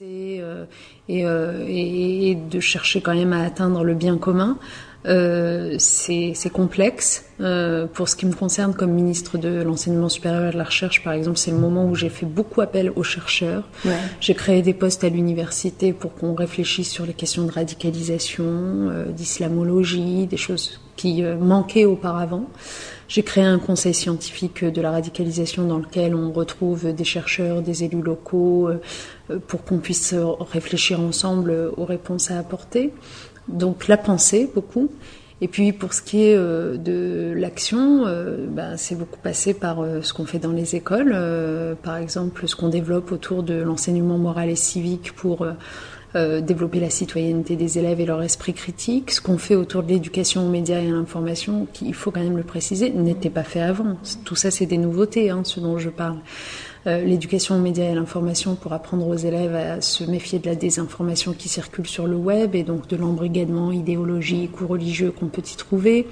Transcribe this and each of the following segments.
et, et, de chercher quand même à atteindre le bien commun. Euh, c'est complexe. Euh, pour ce qui me concerne comme ministre de l'enseignement supérieur et de la recherche, par exemple, c'est le moment où j'ai fait beaucoup appel aux chercheurs. Ouais. J'ai créé des postes à l'université pour qu'on réfléchisse sur les questions de radicalisation, euh, d'islamologie, des choses qui euh, manquaient auparavant. J'ai créé un conseil scientifique de la radicalisation dans lequel on retrouve des chercheurs, des élus locaux, euh, pour qu'on puisse réfléchir ensemble aux réponses à apporter. Donc la pensée, beaucoup. Et puis pour ce qui est euh, de l'action, euh, ben, c'est beaucoup passé par euh, ce qu'on fait dans les écoles, par exemple ce qu'on développe autour de l'enseignement moral et civique pour développer la citoyenneté des élèves et leur esprit critique, ce qu'on fait autour de l'éducation aux médias et à l'information, qui, il faut quand même le préciser, n'était pas fait avant. Tout ça, c'est des nouveautés, hein, ce dont je parle. Euh, l'éducation aux médias et à l'information pour apprendre aux élèves à se méfier de la désinformation qui circule sur le web et donc de l'embrigadement idéologique ou religieux qu'on peut y trouver.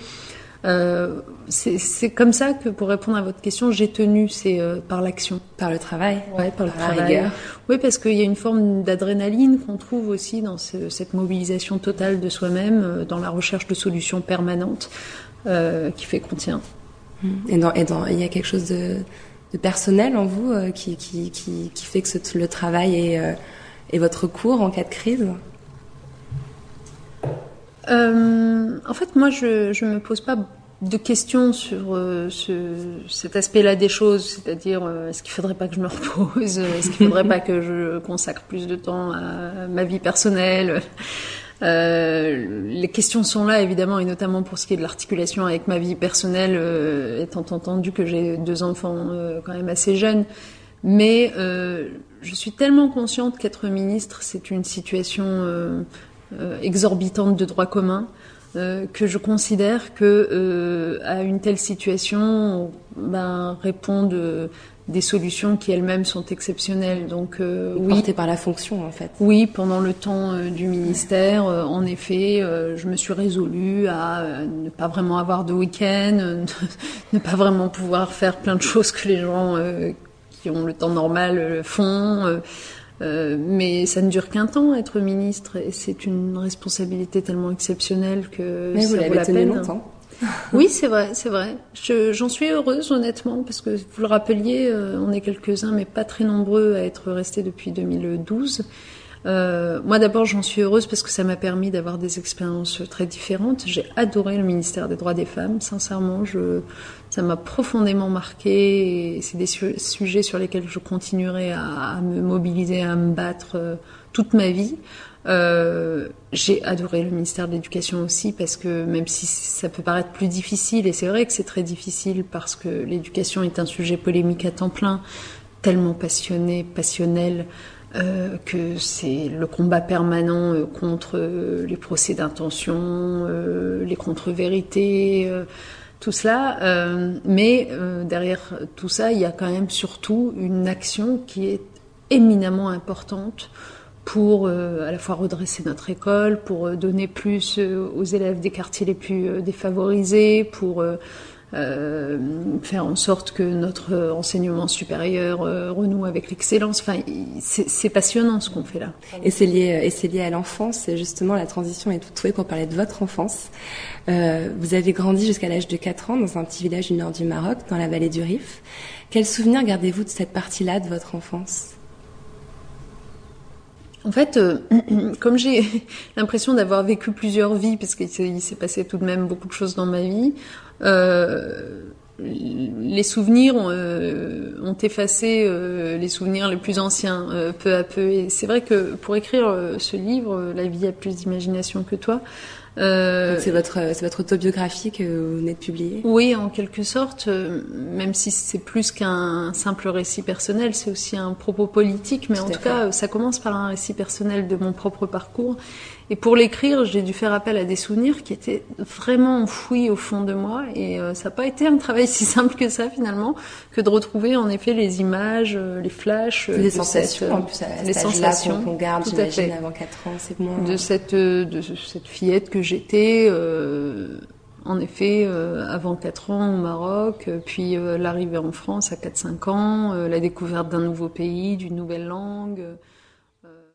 Euh, c'est comme ça que, pour répondre à votre question, j'ai tenu, c'est euh, par l'action. Par le travail Ouais, par, le travail. Oui, parce qu'il y a une forme d'adrénaline qu'on trouve aussi dans cette mobilisation totale de soi-même, dans la recherche de solutions permanentes qui fait qu'on tient. Et, dans, et dans, il y a quelque chose de, de personnel en vous euh, qui, qui, qui, qui, fait que le travail est, euh, est, votre cours en cas de crise? Euh, En fait, moi, je ne me pose pas de questions sur ce, cet aspect-là des choses, c'est-à-dire est-ce qu'il faudrait pas que je me repose, est-ce qu'il faudrait pas que je consacre plus de temps à ma vie personnelle. Euh, les questions sont là évidemment et notamment pour ce qui est de l'articulation avec ma vie personnelle, euh, étant entendu que j'ai deux enfants euh, quand même assez jeunes. Mais euh, je suis tellement consciente qu'être ministre, c'est une situation euh, exorbitante de droit commun. Que je considère que à une telle situation, ben, répondent des solutions qui elles-mêmes sont exceptionnelles. Donc euh, oui, par la fonction en fait. Oui, pendant le temps euh, du ministère, euh, en effet, euh, je me suis résolue à ne pas vraiment avoir de week-end, ne pas vraiment pouvoir faire plein de choses que les gens qui ont le temps normal font. Mais ça ne dure qu'un temps être ministre et c'est une responsabilité tellement exceptionnelle que mais ça vous vaut la peine. longtemps. oui, c'est vrai, c'est vrai. J'en suis heureuse, honnêtement, parce que vous le rappeliez, euh, on est quelques-uns, mais pas très nombreux à être restés depuis 2012. Euh, moi, d'abord, j'en suis heureuse parce que ça m'a permis d'avoir des expériences très différentes. J'ai adoré le ministère des droits des femmes, sincèrement. Ça m'a profondément marqué. C'est des sujets sur lesquels je continuerai à, à, me mobiliser, à me battre euh, toute ma vie. Euh, j'ai adoré le ministère de l'Éducation aussi parce que même si ça peut paraître plus difficile, et c'est vrai que c'est très difficile parce que l'éducation est un sujet polémique à temps plein, tellement passionné, passionnel, euh, que c'est le combat permanent euh, contre euh, les procès d'intention, les contre-vérités, tout cela. mais derrière tout ça, il y a quand même surtout une action qui est éminemment importante pour à la fois redresser notre école, pour donner plus aux élèves des quartiers les plus défavorisés, pour faire en sorte que notre enseignement supérieur renoue avec l'excellence. Enfin, c'est passionnant ce qu'on fait là. Et c'est lié, c'est lié à l'enfance. Justement, la transition est tout trouvée pour parler de votre enfance. vous avez grandi jusqu'à l'âge de 4 ans dans un petit village du nord du Maroc, dans la vallée du Rif. Quels souvenirs gardez-vous de cette partie-là de votre enfance? En fait, euh, comme j'ai l'impression d'avoir vécu plusieurs vies, parce qu'il s'est passé tout de même beaucoup de choses dans ma vie, euh, les souvenirs ont, euh, effacé les souvenirs les plus anciens peu à peu. Et c'est vrai que pour écrire ce livre, La vie a plus d'imagination que toi, euh, c'est votre c'est votre autobiographie que vous venez de publier? Oui, en quelque sorte, euh, même si c'est plus qu'un simple récit personnel, c'est aussi un propos politique. Mais en tout cas, ça commence par un récit personnel de mon propre parcours et pour l'écrire, j'ai dû faire appel à des souvenirs qui étaient vraiment enfouis au fond de moi. Et euh, ça n'a pas été un travail si simple que ça finalement, que de retrouver en effet les images, euh, les flashs, les sensations, en plus, les sensations qu'on garde, j'imagine, avant 4 ans, c'est moins. De cette de cette fillette que j'étais. Euh, en effet, euh, avant 4 ans au Maroc, puis euh, l'arrivée en France à 4-5 ans, la découverte d'un nouveau pays, d'une nouvelle langue.